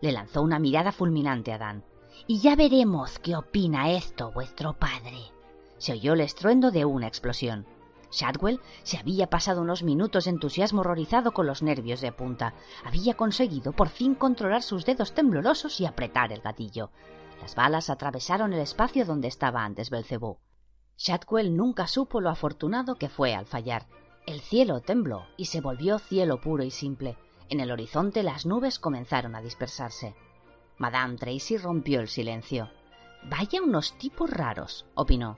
Le lanzó una mirada fulminante a Dan. Y ya veremos qué opina esto vuestro padre. Se oyó el estruendo de una explosión. Shadwell se había pasado unos minutos de entusiasmo horrorizado con los nervios de punta. Había conseguido por fin controlar sus dedos temblorosos y apretar el gatillo. Las balas atravesaron el espacio donde estaba antes Belcebú. Shadwell nunca supo lo afortunado que fue al fallar. El cielo tembló y se volvió cielo puro y simple. En el horizonte las nubes comenzaron a dispersarse. Madame Tracy rompió el silencio. Vaya unos tipos raros, opinó.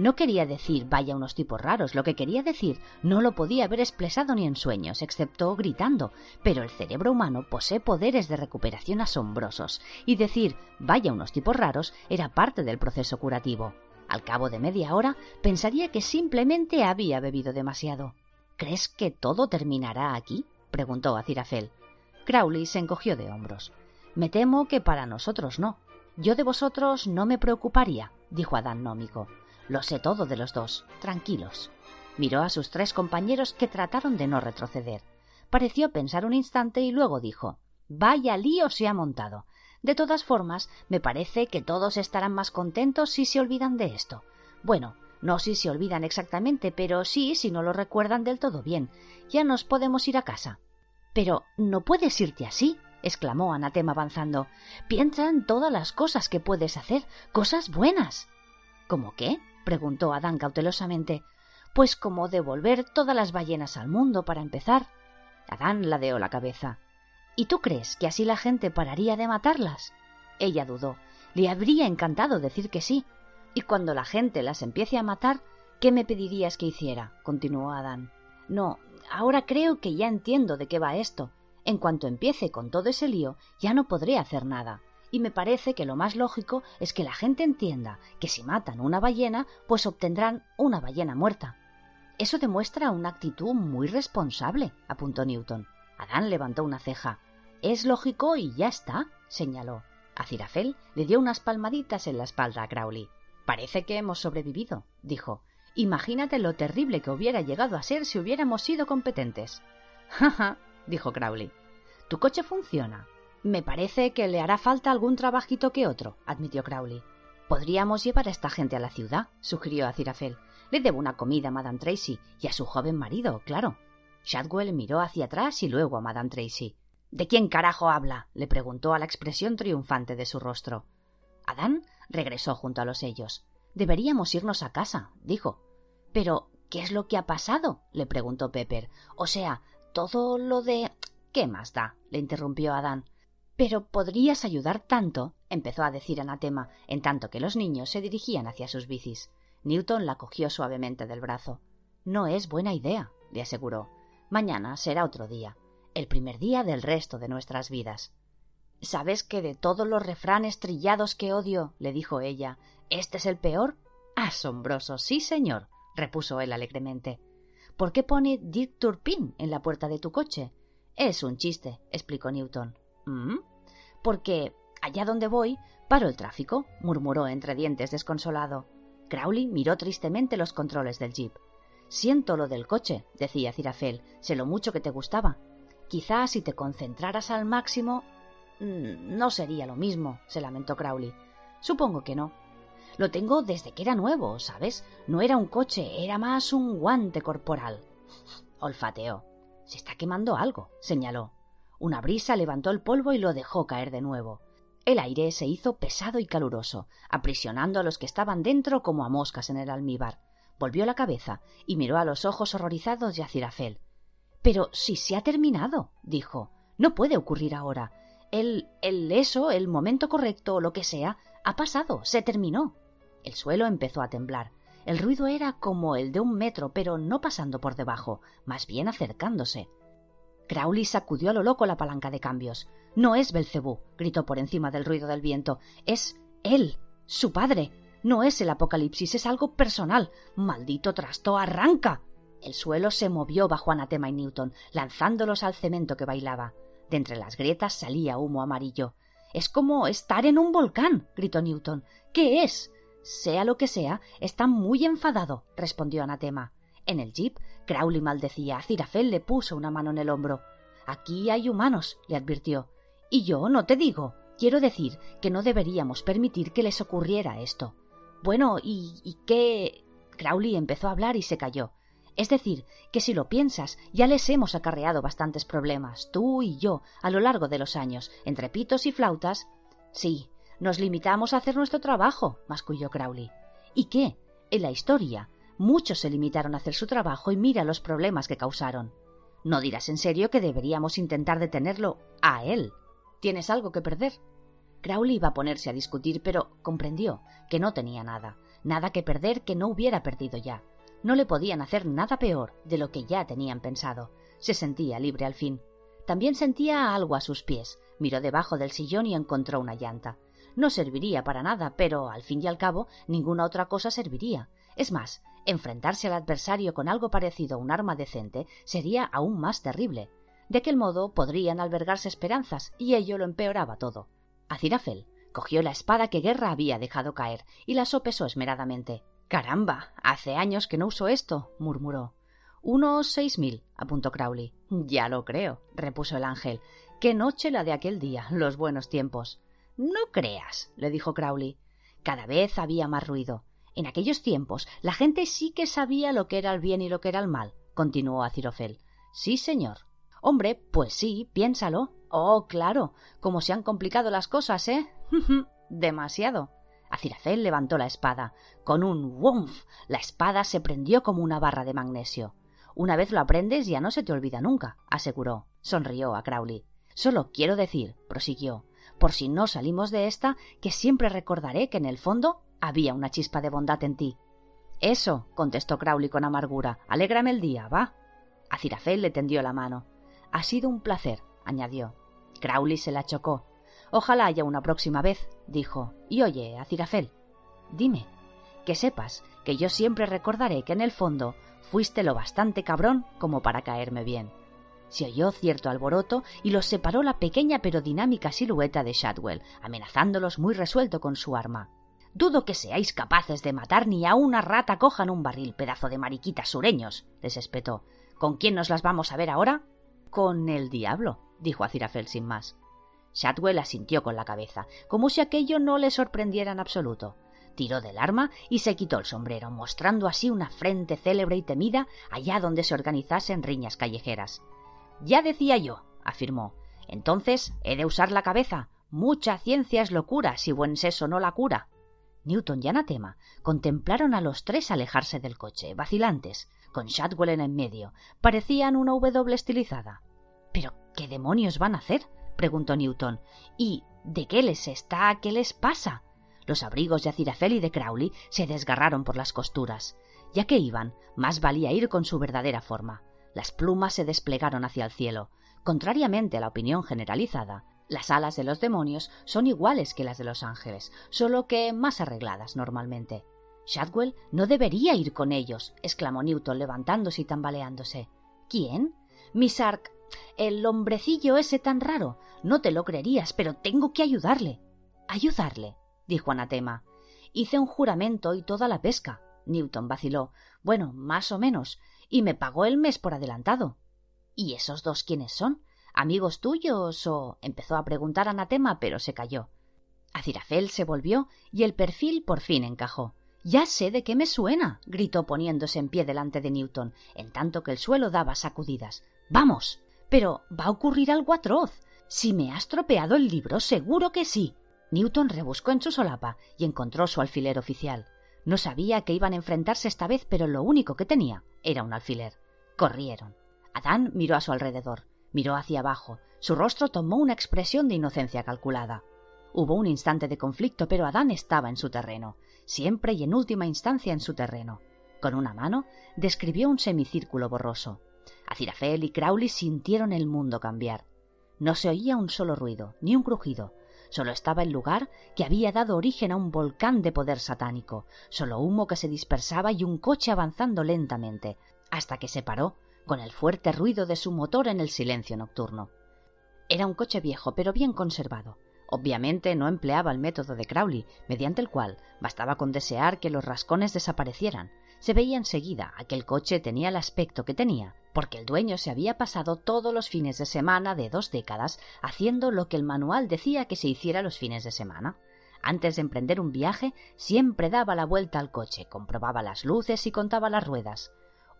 No quería decir vaya unos tipos raros, lo que quería decir no lo podía haber expresado ni en sueños, excepto gritando, pero el cerebro humano posee poderes de recuperación asombrosos, y decir vaya unos tipos raros era parte del proceso curativo. Al cabo de media hora pensaría que simplemente había bebido demasiado. ¿Crees que todo terminará aquí? preguntó a Cirafel. Crowley se encogió de hombros. Me temo que para nosotros no. Yo de vosotros no me preocuparía, dijo Adán Nómico. Lo sé todo de los dos. Tranquilos. Miró a sus tres compañeros que trataron de no retroceder. Pareció pensar un instante y luego dijo Vaya lío se ha montado. De todas formas, me parece que todos estarán más contentos si se olvidan de esto. Bueno, no si se olvidan exactamente, pero sí si no lo recuerdan del todo bien. Ya nos podemos ir a casa. Pero no puedes irte así, exclamó Anatema avanzando. Piensa en todas las cosas que puedes hacer, cosas buenas. ¿Cómo qué? Preguntó Adán cautelosamente. Pues como devolver todas las ballenas al mundo, para empezar. Adán ladeó la cabeza. ¿Y tú crees que así la gente pararía de matarlas? Ella dudó. Le habría encantado decir que sí. Y cuando la gente las empiece a matar, ¿qué me pedirías que hiciera? continuó Adán. No, ahora creo que ya entiendo de qué va esto. En cuanto empiece con todo ese lío, ya no podré hacer nada y me parece que lo más lógico es que la gente entienda que si matan una ballena, pues obtendrán una ballena muerta. Eso demuestra una actitud muy responsable, apuntó Newton. Adán levantó una ceja. Es lógico y ya está, señaló. A Cirafel le dio unas palmaditas en la espalda a Crowley. Parece que hemos sobrevivido, dijo. Imagínate lo terrible que hubiera llegado a ser si hubiéramos sido competentes. Ja, ja, dijo Crowley. Tu coche funciona, me parece que le hará falta algún trabajito que otro, admitió Crowley. Podríamos llevar a esta gente a la ciudad, sugirió a Cirafel. Le debo una comida a Madame Tracy y a su joven marido, claro. Shadwell miró hacia atrás y luego a Madame Tracy. ¿De quién carajo habla? le preguntó a la expresión triunfante de su rostro. Adán regresó junto a los ellos. Deberíamos irnos a casa, dijo. Pero, ¿qué es lo que ha pasado? le preguntó Pepper. O sea, todo lo de. ¿Qué más da? le interrumpió Adán. Pero podrías ayudar tanto, empezó a decir Anatema, en tanto que los niños se dirigían hacia sus bicis. Newton la cogió suavemente del brazo. No es buena idea, le aseguró. Mañana será otro día, el primer día del resto de nuestras vidas. ¿Sabes que de todos los refranes trillados que odio, le dijo ella, este es el peor? Asombroso, sí, señor, repuso él alegremente. ¿Por qué pone Dick Turpin en la puerta de tu coche? Es un chiste, explicó Newton. ¿Mm? Porque allá donde voy paro el tráfico, murmuró entre dientes desconsolado. Crowley miró tristemente los controles del jeep. Siento lo del coche, decía Cirafel, sé lo mucho que te gustaba. Quizás si te concentraras al máximo. Mm, no sería lo mismo, se lamentó Crowley. Supongo que no. Lo tengo desde que era nuevo, ¿sabes? No era un coche, era más un guante corporal. Olfateó. Se está quemando algo, señaló. Una brisa levantó el polvo y lo dejó caer de nuevo. El aire se hizo pesado y caluroso, aprisionando a los que estaban dentro como a moscas en el almíbar. Volvió la cabeza y miró a los ojos horrorizados de Acirafel. Pero si se ha terminado, dijo. No puede ocurrir ahora. El, el eso, el momento correcto o lo que sea, ha pasado, se terminó. El suelo empezó a temblar. El ruido era como el de un metro, pero no pasando por debajo, más bien acercándose. Crowley sacudió a lo loco la palanca de cambios. No es Belcebú, gritó por encima del ruido del viento. Es él, su padre. No es el apocalipsis, es algo personal. Maldito trasto, arranca. El suelo se movió bajo Anatema y Newton, lanzándolos al cemento que bailaba. De entre las grietas salía humo amarillo. Es como estar en un volcán, gritó Newton. ¿Qué es? Sea lo que sea, está muy enfadado, respondió Anatema. En el jeep, Crowley maldecía. Cirafel le puso una mano en el hombro. Aquí hay humanos, le advirtió. Y yo no te digo. Quiero decir que no deberíamos permitir que les ocurriera esto. Bueno, ¿y, y qué? Crowley empezó a hablar y se calló. Es decir, que si lo piensas, ya les hemos acarreado bastantes problemas, tú y yo, a lo largo de los años, entre pitos y flautas. Sí, nos limitamos a hacer nuestro trabajo, masculló Crowley. ¿Y qué? En la historia, muchos se limitaron a hacer su trabajo y mira los problemas que causaron. No dirás en serio que deberíamos intentar detenerlo a él. ¿Tienes algo que perder? Crowley iba a ponerse a discutir, pero comprendió que no tenía nada, nada que perder que no hubiera perdido ya. No le podían hacer nada peor de lo que ya tenían pensado. Se sentía libre al fin. También sentía algo a sus pies. Miró debajo del sillón y encontró una llanta. No serviría para nada, pero al fin y al cabo ninguna otra cosa serviría. Es más, enfrentarse al adversario con algo parecido a un arma decente sería aún más terrible. De aquel modo podrían albergarse esperanzas, y ello lo empeoraba todo. Azirafel cogió la espada que Guerra había dejado caer y la sopesó esmeradamente. Caramba, hace años que no uso esto, murmuró. Unos seis mil, apuntó Crowley. Ya lo creo, repuso el ángel. Qué noche la de aquel día, los buenos tiempos. No creas, le dijo Crowley. Cada vez había más ruido. En aquellos tiempos la gente sí que sabía lo que era el bien y lo que era el mal, continuó Acirofel. Sí, señor. Hombre, pues sí, piénsalo. Oh, claro, cómo se han complicado las cosas, ¿eh? Demasiado. Acirafel levantó la espada. Con un wumf la espada se prendió como una barra de magnesio. Una vez lo aprendes ya no se te olvida nunca, aseguró. Sonrió a Crowley. Solo quiero decir, prosiguió, por si no salimos de esta, que siempre recordaré que en el fondo había una chispa de bondad en ti. Eso, contestó Crowley con amargura. Alégrame el día, va. Acirafel le tendió la mano. Ha sido un placer, añadió. Crowley se la chocó. Ojalá haya una próxima vez, dijo. Y oye, Acirafel, dime, que sepas que yo siempre recordaré que en el fondo fuiste lo bastante cabrón como para caerme bien. Se oyó cierto alboroto y los separó la pequeña pero dinámica silueta de Shadwell, amenazándolos muy resuelto con su arma. Dudo que seáis capaces de matar ni a una rata coja en un barril, pedazo de mariquitas sureños, les espetó. ¿Con quién nos las vamos a ver ahora? Con el diablo, dijo Acirafel sin más. Shadwell asintió con la cabeza, como si aquello no le sorprendiera en absoluto. Tiró del arma y se quitó el sombrero, mostrando así una frente célebre y temida allá donde se organizasen riñas callejeras. Ya decía yo, afirmó. Entonces he de usar la cabeza. Mucha ciencia es locura si buen seso no la cura. Newton y Anatema contemplaron a los tres alejarse del coche, vacilantes, con Shadwell en medio. Parecían una W estilizada. ¿Pero qué demonios van a hacer? preguntó Newton. ¿Y de qué les está? ¿Qué les pasa? Los abrigos de Acirafel y de Crowley se desgarraron por las costuras. Ya que iban, más valía ir con su verdadera forma. Las plumas se desplegaron hacia el cielo. Contrariamente a la opinión generalizada, las alas de los demonios son iguales que las de los ángeles, solo que más arregladas normalmente. Shadwell no debería ir con ellos, exclamó Newton levantándose y tambaleándose. ¿Quién? Miss Ark. El hombrecillo ese tan raro. No te lo creerías, pero tengo que ayudarle. ¿Ayudarle? dijo Anatema. Hice un juramento y toda la pesca. Newton vaciló. Bueno, más o menos. Y me pagó el mes por adelantado. ¿Y esos dos quiénes son? ¿Amigos tuyos? o. empezó a preguntar Anatema, pero se calló. Acirafel se volvió y el perfil por fin encajó. Ya sé de qué me suena, gritó poniéndose en pie delante de Newton, en tanto que el suelo daba sacudidas. Vamos. Pero va a ocurrir algo atroz. Si me has tropeado el libro, seguro que sí. Newton rebuscó en su solapa y encontró su alfiler oficial. No sabía que iban a enfrentarse esta vez, pero lo único que tenía era un alfiler. Corrieron. Adán miró a su alrededor, miró hacia abajo. Su rostro tomó una expresión de inocencia calculada. Hubo un instante de conflicto, pero Adán estaba en su terreno, siempre y en última instancia en su terreno. Con una mano describió un semicírculo borroso. Acirafel y Crowley sintieron el mundo cambiar. No se oía un solo ruido, ni un crujido. Solo estaba el lugar que había dado origen a un volcán de poder satánico, solo humo que se dispersaba y un coche avanzando lentamente, hasta que se paró, con el fuerte ruido de su motor en el silencio nocturno. Era un coche viejo, pero bien conservado. Obviamente no empleaba el método de Crowley, mediante el cual bastaba con desear que los rascones desaparecieran. Se veía enseguida aquel coche tenía el aspecto que tenía, porque el dueño se había pasado todos los fines de semana de dos décadas haciendo lo que el manual decía que se hiciera los fines de semana. Antes de emprender un viaje, siempre daba la vuelta al coche, comprobaba las luces y contaba las ruedas.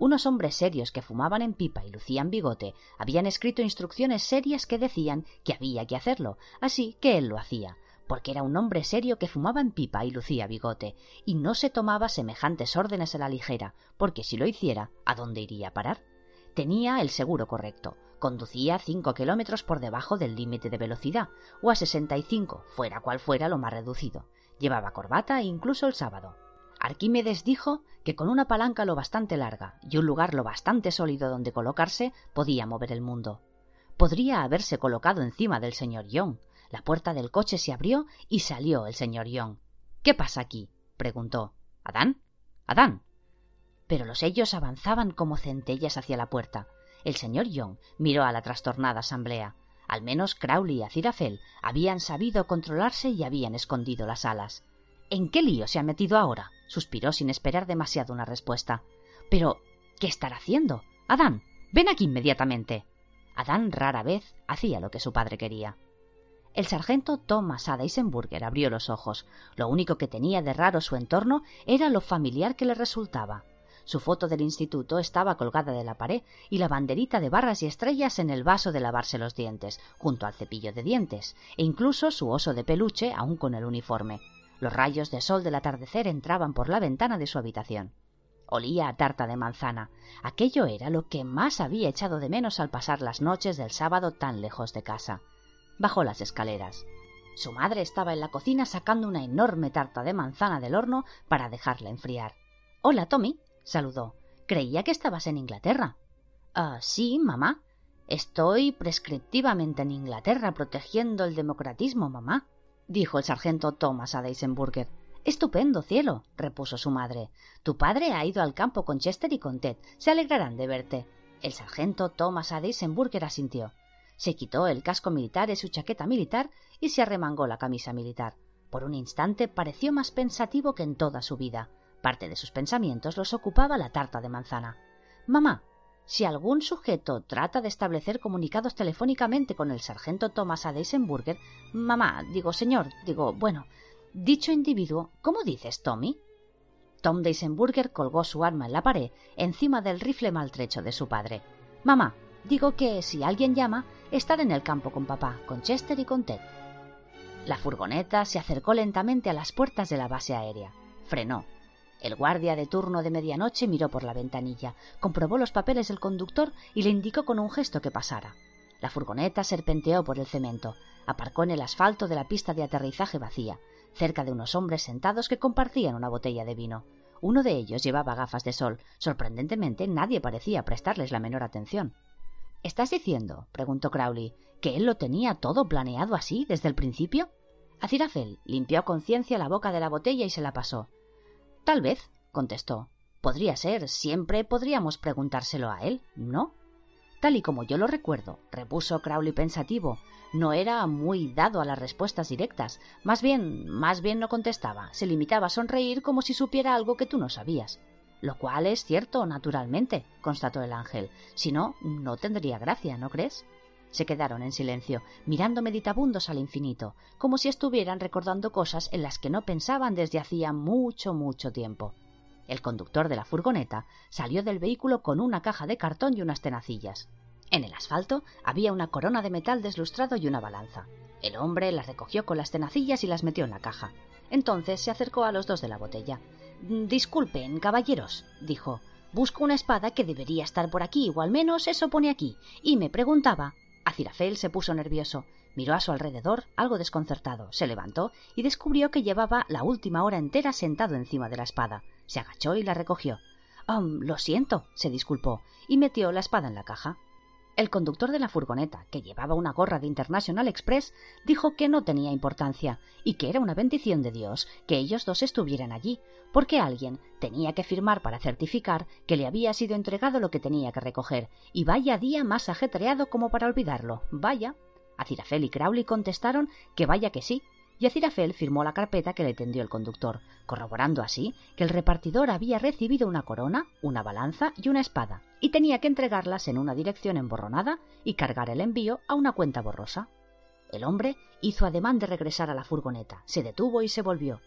Unos hombres serios que fumaban en pipa y lucían bigote habían escrito instrucciones serias que decían que había que hacerlo, así que él lo hacía, porque era un hombre serio que fumaba en pipa y lucía bigote, y no se tomaba semejantes órdenes a la ligera, porque si lo hiciera, ¿a dónde iría a parar? Tenía el seguro correcto. Conducía cinco kilómetros por debajo del límite de velocidad, o a sesenta y cinco, fuera cual fuera lo más reducido. Llevaba corbata incluso el sábado. Arquímedes dijo que con una palanca lo bastante larga y un lugar lo bastante sólido donde colocarse podía mover el mundo. Podría haberse colocado encima del señor Young. La puerta del coche se abrió y salió el señor Young. ¿Qué pasa aquí? preguntó. ¿Adán? ¿Adán? pero los sellos avanzaban como centellas hacia la puerta. El señor Young miró a la trastornada asamblea. Al menos Crowley y Azirafel habían sabido controlarse y habían escondido las alas. ¿En qué lío se ha metido ahora? suspiró sin esperar demasiado una respuesta. Pero, ¿qué estará haciendo? Adán, ven aquí inmediatamente. Adán rara vez hacía lo que su padre quería. El sargento Thomas A. Eisenburger abrió los ojos. Lo único que tenía de raro su entorno era lo familiar que le resultaba. Su foto del instituto estaba colgada de la pared y la banderita de barras y estrellas en el vaso de lavarse los dientes, junto al cepillo de dientes, e incluso su oso de peluche aún con el uniforme. Los rayos de sol del atardecer entraban por la ventana de su habitación. Olía a tarta de manzana. Aquello era lo que más había echado de menos al pasar las noches del sábado tan lejos de casa. Bajó las escaleras. Su madre estaba en la cocina sacando una enorme tarta de manzana del horno para dejarla enfriar. Hola, Tommy, saludó. Creía que estabas en Inglaterra. Ah, sí, mamá. Estoy prescriptivamente en Inglaterra protegiendo el democratismo, mamá, dijo el sargento Thomas a Deisenburger. Estupendo, cielo, repuso su madre. Tu padre ha ido al campo con Chester y con Ted. Se alegrarán de verte. El sargento Thomas a Deisenburger asintió. Se quitó el casco militar y su chaqueta militar y se arremangó la camisa militar. Por un instante pareció más pensativo que en toda su vida. Parte de sus pensamientos los ocupaba la tarta de manzana. Mamá, si algún sujeto trata de establecer comunicados telefónicamente con el sargento Thomas A. Deisenburger, mamá, digo señor, digo, bueno, dicho individuo, ¿cómo dices, Tommy? Tom Deisenburger colgó su arma en la pared, encima del rifle maltrecho de su padre. Mamá, digo que si alguien llama, estar en el campo con papá, con Chester y con Ted. La furgoneta se acercó lentamente a las puertas de la base aérea. Frenó, el guardia de turno de medianoche miró por la ventanilla, comprobó los papeles del conductor y le indicó con un gesto que pasara. La furgoneta serpenteó por el cemento, aparcó en el asfalto de la pista de aterrizaje vacía, cerca de unos hombres sentados que compartían una botella de vino. Uno de ellos llevaba gafas de sol. Sorprendentemente nadie parecía prestarles la menor atención. ¿Estás diciendo, preguntó Crowley, que él lo tenía todo planeado así desde el principio? Acirafel limpió a conciencia la boca de la botella y se la pasó. Tal vez, contestó. Podría ser, siempre podríamos preguntárselo a él, ¿no? Tal y como yo lo recuerdo, repuso Crowley pensativo, no era muy dado a las respuestas directas, más bien, más bien no contestaba, se limitaba a sonreír como si supiera algo que tú no sabías. Lo cual es cierto, naturalmente, constató el ángel. Si no, no tendría gracia, ¿no crees? Se quedaron en silencio, mirando meditabundos al infinito, como si estuvieran recordando cosas en las que no pensaban desde hacía mucho, mucho tiempo. El conductor de la furgoneta salió del vehículo con una caja de cartón y unas tenacillas. En el asfalto había una corona de metal deslustrado y una balanza. El hombre las recogió con las tenacillas y las metió en la caja. Entonces se acercó a los dos de la botella. Disculpen, caballeros, dijo. Busco una espada que debería estar por aquí, o al menos eso pone aquí, y me preguntaba Acirafel se puso nervioso, miró a su alrededor, algo desconcertado, se levantó y descubrió que llevaba la última hora entera sentado encima de la espada. Se agachó y la recogió. lo siento, se disculpó, y metió la espada en la caja. El conductor de la furgoneta, que llevaba una gorra de International Express, dijo que no tenía importancia y que era una bendición de Dios que ellos dos estuvieran allí, porque alguien tenía que firmar para certificar que le había sido entregado lo que tenía que recoger, y vaya día más ajetreado como para olvidarlo. Vaya. Acirafel y Crowley contestaron que vaya que sí, y Acirafel firmó la carpeta que le tendió el conductor, corroborando así que el repartidor había recibido una corona, una balanza y una espada, y tenía que entregarlas en una dirección emborronada y cargar el envío a una cuenta borrosa. El hombre hizo ademán de regresar a la furgoneta, se detuvo y se volvió.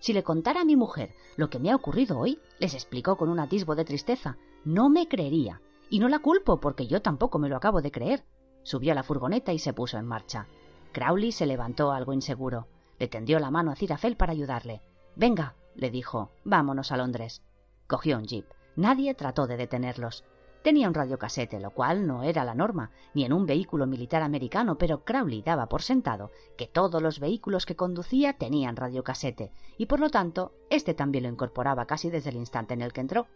Si le contara a mi mujer lo que me ha ocurrido hoy, les explicó con un atisbo de tristeza, no me creería. Y no la culpo porque yo tampoco me lo acabo de creer. Subió a la furgoneta y se puso en marcha. Crowley se levantó algo inseguro. Le tendió la mano a Cirafel para ayudarle. Venga, le dijo, vámonos a Londres. Cogió un jeep. Nadie trató de detenerlos. Tenía un radiocasete, lo cual no era la norma, ni en un vehículo militar americano, pero Crowley daba por sentado que todos los vehículos que conducía tenían radiocasete, y por lo tanto, este también lo incorporaba casi desde el instante en el que entró.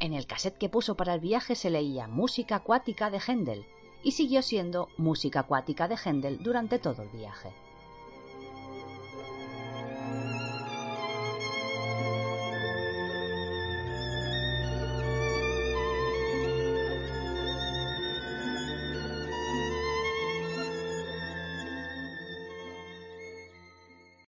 En el cassette que puso para el viaje se leía música acuática de Händel, y siguió siendo música acuática de Händel durante todo el viaje.